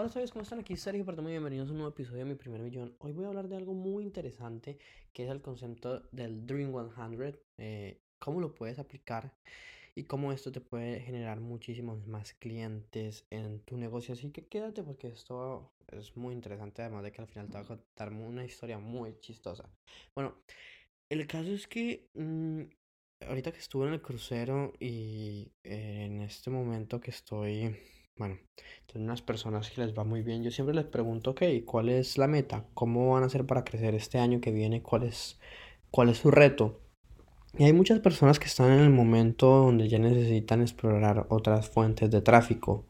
Hola, ¿sabes cómo están? Aquí Sergio pero muy bienvenidos a un nuevo episodio de Mi Primer Millón. Hoy voy a hablar de algo muy interesante que es el concepto del Dream 100, eh, cómo lo puedes aplicar y cómo esto te puede generar muchísimos más clientes en tu negocio. Así que quédate porque esto es muy interesante, además de que al final te va a contar una historia muy chistosa. Bueno, el caso es que mm, ahorita que estuve en el crucero y eh, en este momento que estoy bueno, entonces unas personas que les va muy bien, yo siempre les pregunto, ok, ¿cuál es la meta? ¿Cómo van a hacer para crecer este año que viene? ¿Cuál es, cuál es su reto? Y hay muchas personas que están en el momento donde ya necesitan explorar otras fuentes de tráfico,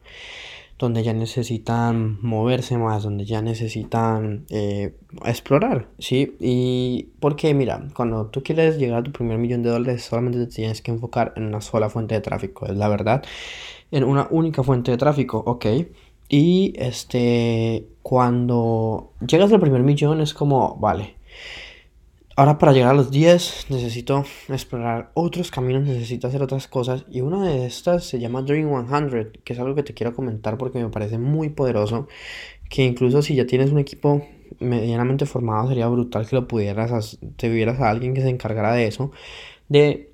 donde ya necesitan moverse más, donde ya necesitan eh, explorar, ¿sí? Y porque, mira, cuando tú quieres llegar a tu primer millón de dólares, solamente te tienes que enfocar en una sola fuente de tráfico, es la verdad en una única fuente de tráfico, ok. Y este, cuando llegas al primer millón es como, vale, ahora para llegar a los 10 necesito explorar otros caminos, necesito hacer otras cosas. Y una de estas se llama Dream 100, que es algo que te quiero comentar porque me parece muy poderoso. Que incluso si ya tienes un equipo medianamente formado, sería brutal que lo pudieras, te vieras a alguien que se encargara de eso. De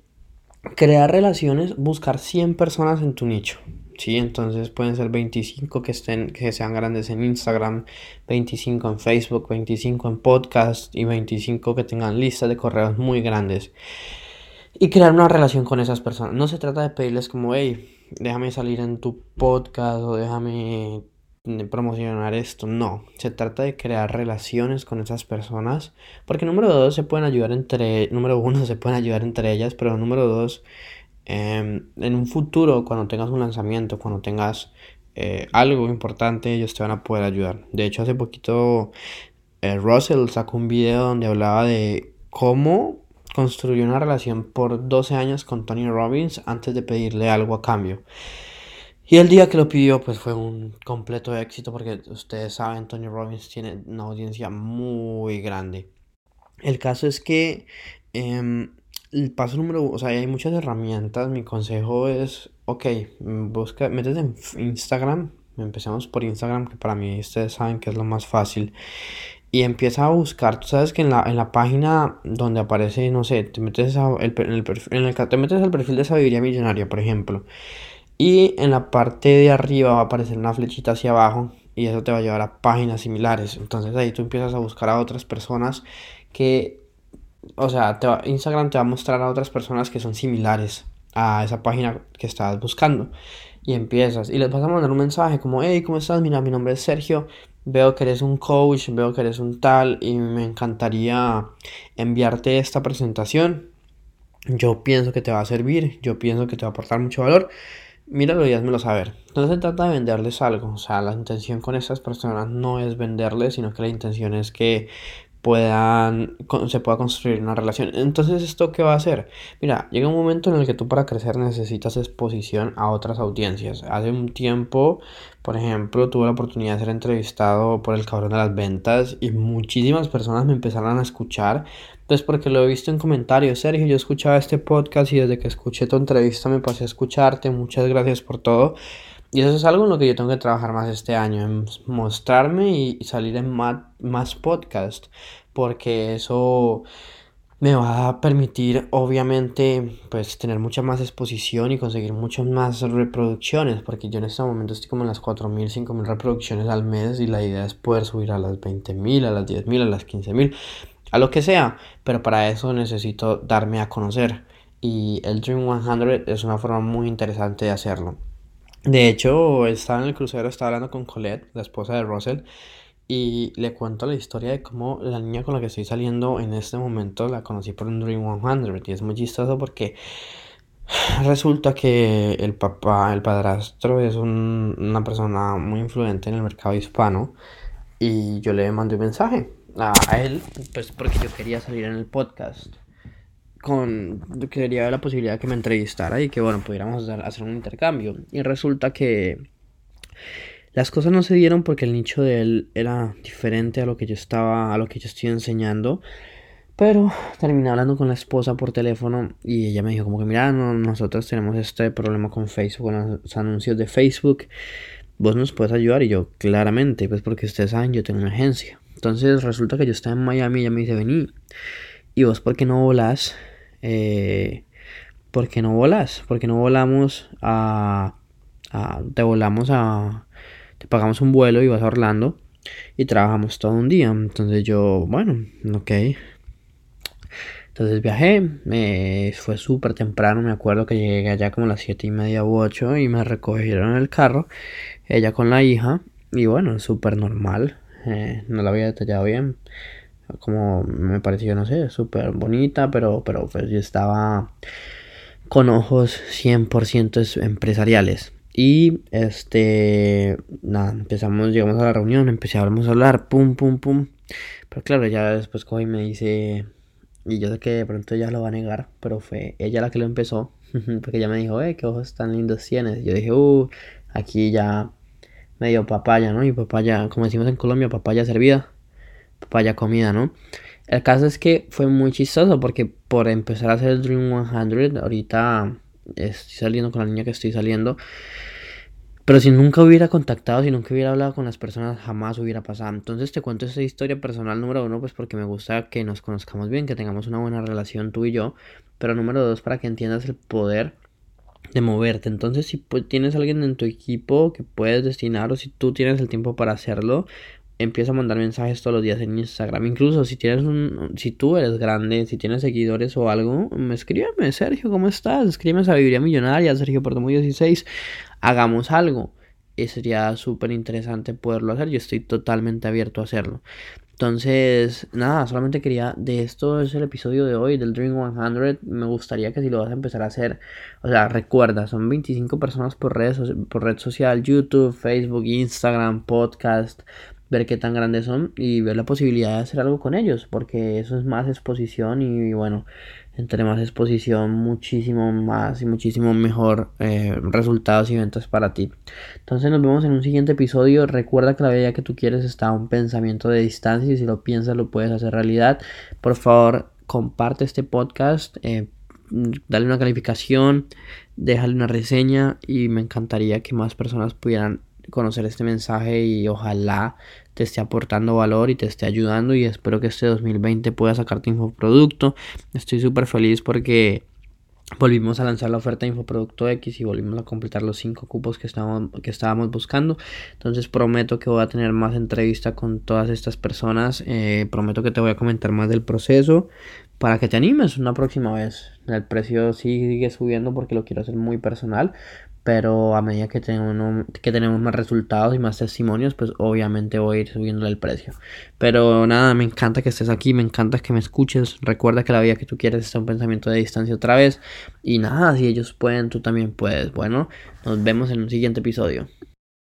crear relaciones, buscar 100 personas en tu nicho. Sí, entonces pueden ser 25 que estén que sean grandes en Instagram, 25 en Facebook, 25 en podcast y 25 que tengan listas de correos muy grandes. Y crear una relación con esas personas. No se trata de pedirles como, hey, déjame salir en tu podcast o déjame promocionar esto, no, se trata de crear relaciones con esas personas, porque número dos se pueden ayudar entre, número uno se pueden ayudar entre ellas, pero número dos, em, en un futuro, cuando tengas un lanzamiento, cuando tengas eh, algo importante, ellos te van a poder ayudar. De hecho, hace poquito eh, Russell sacó un video donde hablaba de cómo construyó una relación por 12 años con Tony Robbins antes de pedirle algo a cambio. Y el día que lo pidió, pues fue un completo éxito porque ustedes saben, Tony Robbins tiene una audiencia muy grande. El caso es que em, el paso número o sea, hay muchas herramientas. Mi consejo es, ok, busca, métete en Instagram. Empecemos por Instagram, que para mí ustedes saben que es lo más fácil. Y empieza a buscar, tú sabes que en la, en la página donde aparece, no sé, te metes, el, en el, el, te metes perfil de sabiduría millonaria, por ejemplo. Y en la parte de arriba va a aparecer una flechita hacia abajo y eso te va a llevar a páginas similares. Entonces ahí tú empiezas a buscar a otras personas que, o sea, Instagram te va a mostrar a otras personas que son similares a esa página que estás buscando. Y empiezas y les vas a mandar un mensaje como, hey, ¿cómo estás? Mira, mi nombre es Sergio. Veo que eres un coach, veo que eres un tal y me encantaría enviarte esta presentación. Yo pienso que te va a servir, yo pienso que te va a aportar mucho valor míralo y házmelo saber. No se trata de venderles algo, o sea, la intención con esas personas no es venderles, sino que la intención es que puedan, se pueda construir una relación. Entonces, ¿esto qué va a hacer? Mira, llega un momento en el que tú para crecer necesitas exposición a otras audiencias. Hace un tiempo, por ejemplo, tuve la oportunidad de ser entrevistado por el cabrón de las ventas y muchísimas personas me empezaron a escuchar. Pues porque lo he visto en comentarios, Sergio, yo escuchaba este podcast y desde que escuché tu entrevista me pasé a escucharte. Muchas gracias por todo. Y eso es algo en lo que yo tengo que trabajar más este año, en mostrarme y salir en más, más podcast, porque eso me va a permitir obviamente pues tener mucha más exposición y conseguir muchas más reproducciones porque yo en este momento estoy como en las 4.000, 5.000 reproducciones al mes y la idea es poder subir a las 20.000, a las 10.000, a las 15.000, a lo que sea, pero para eso necesito darme a conocer y el Dream 100 es una forma muy interesante de hacerlo. De hecho, estaba en el crucero, estaba hablando con Colette, la esposa de Russell, y le cuento la historia de cómo la niña con la que estoy saliendo en este momento la conocí por un Dream 100. Y es muy chistoso porque resulta que el papá, el padrastro, es una persona muy influyente en el mercado hispano. Y yo le mandé un mensaje a él, pues porque yo quería salir en el podcast con quería la posibilidad de que me entrevistara y que bueno pudiéramos hacer un intercambio y resulta que las cosas no se dieron porque el nicho de él era diferente a lo que yo estaba a lo que yo estoy enseñando pero terminé hablando con la esposa por teléfono y ella me dijo como que mira nosotros tenemos este problema con Facebook con los anuncios de Facebook vos nos puedes ayudar. Y yo, claramente, pues porque ustedes saben, yo tengo una agencia. Entonces resulta que yo estaba en Miami y ella me dice, vení. ¿Y vos por qué no volás? Eh, ¿Por qué no volás? ¿Por qué no volamos a. Te volamos a... Te pagamos un vuelo y vas a Orlando y trabajamos todo un día. Entonces yo, bueno, ok. Entonces viajé, me fue súper temprano, me acuerdo que llegué allá como las siete y media u ocho y me recogieron en el carro, ella con la hija, y bueno, súper normal, eh, no la había detallado bien, como me pareció, no sé, súper bonita, pero, pero pues yo estaba con ojos 100% empresariales. Y este, nada, empezamos, llegamos a la reunión, empezamos a hablar, pum, pum, pum. Pero claro, ya después coge me dice, y yo sé que de pronto ella lo va a negar, pero fue ella la que lo empezó. Porque ella me dijo, eh, qué ojos tan lindos tienes. Yo dije, uh, aquí ya medio papaya, ¿no? Y papaya, como decimos en Colombia, papaya servida, papaya comida, ¿no? El caso es que fue muy chistoso porque por empezar a hacer el Dream 100, ahorita estoy saliendo con la niña que estoy saliendo. Pero si nunca hubiera contactado, si nunca hubiera hablado con las personas, jamás hubiera pasado. Entonces te cuento esta historia personal número uno, pues porque me gusta que nos conozcamos bien, que tengamos una buena relación tú y yo. Pero número dos, para que entiendas el poder de moverte. Entonces, si tienes alguien en tu equipo que puedes destinar o si tú tienes el tiempo para hacerlo, empieza a mandar mensajes todos los días en Instagram. Incluso si tienes un, si tú eres grande, si tienes seguidores o algo, me escríbeme, Sergio, ¿cómo estás? Escríbeme a Sabiduría Millonaria, Sergio Portomo 16 hagamos algo. Y sería súper interesante poderlo hacer. Yo estoy totalmente abierto a hacerlo. Entonces, nada, solamente quería, de esto es el episodio de hoy del Dream 100. Me gustaría que si lo vas a empezar a hacer, o sea, recuerda, son 25 personas por red, por red social, YouTube, Facebook, Instagram, podcast, ver qué tan grandes son y ver la posibilidad de hacer algo con ellos, porque eso es más exposición y bueno, entre más exposición, muchísimo más y muchísimo mejor eh, resultados y ventas para ti. Entonces nos vemos en un siguiente episodio. Recuerda que la vida que tú quieres está a un pensamiento de distancia y si lo piensas lo puedes hacer realidad. Por favor, comparte este podcast, eh, dale una calificación, déjale una reseña y me encantaría que más personas pudieran conocer este mensaje y ojalá te esté aportando valor y te esté ayudando y espero que este 2020 pueda sacarte infoproducto. Estoy súper feliz porque volvimos a lanzar la oferta de Infoproducto X y volvimos a completar los cinco cupos que estábamos, que estábamos buscando. Entonces prometo que voy a tener más entrevista con todas estas personas. Eh, prometo que te voy a comentar más del proceso para que te animes una próxima vez. El precio sigue subiendo porque lo quiero hacer muy personal pero a medida que tenemos, que tenemos más resultados y más testimonios, pues obviamente voy a ir subiendo el precio. Pero nada, me encanta que estés aquí, me encanta que me escuches. Recuerda que la vida que tú quieres es un pensamiento de distancia otra vez. Y nada, si ellos pueden, tú también puedes. Bueno, nos vemos en un siguiente episodio.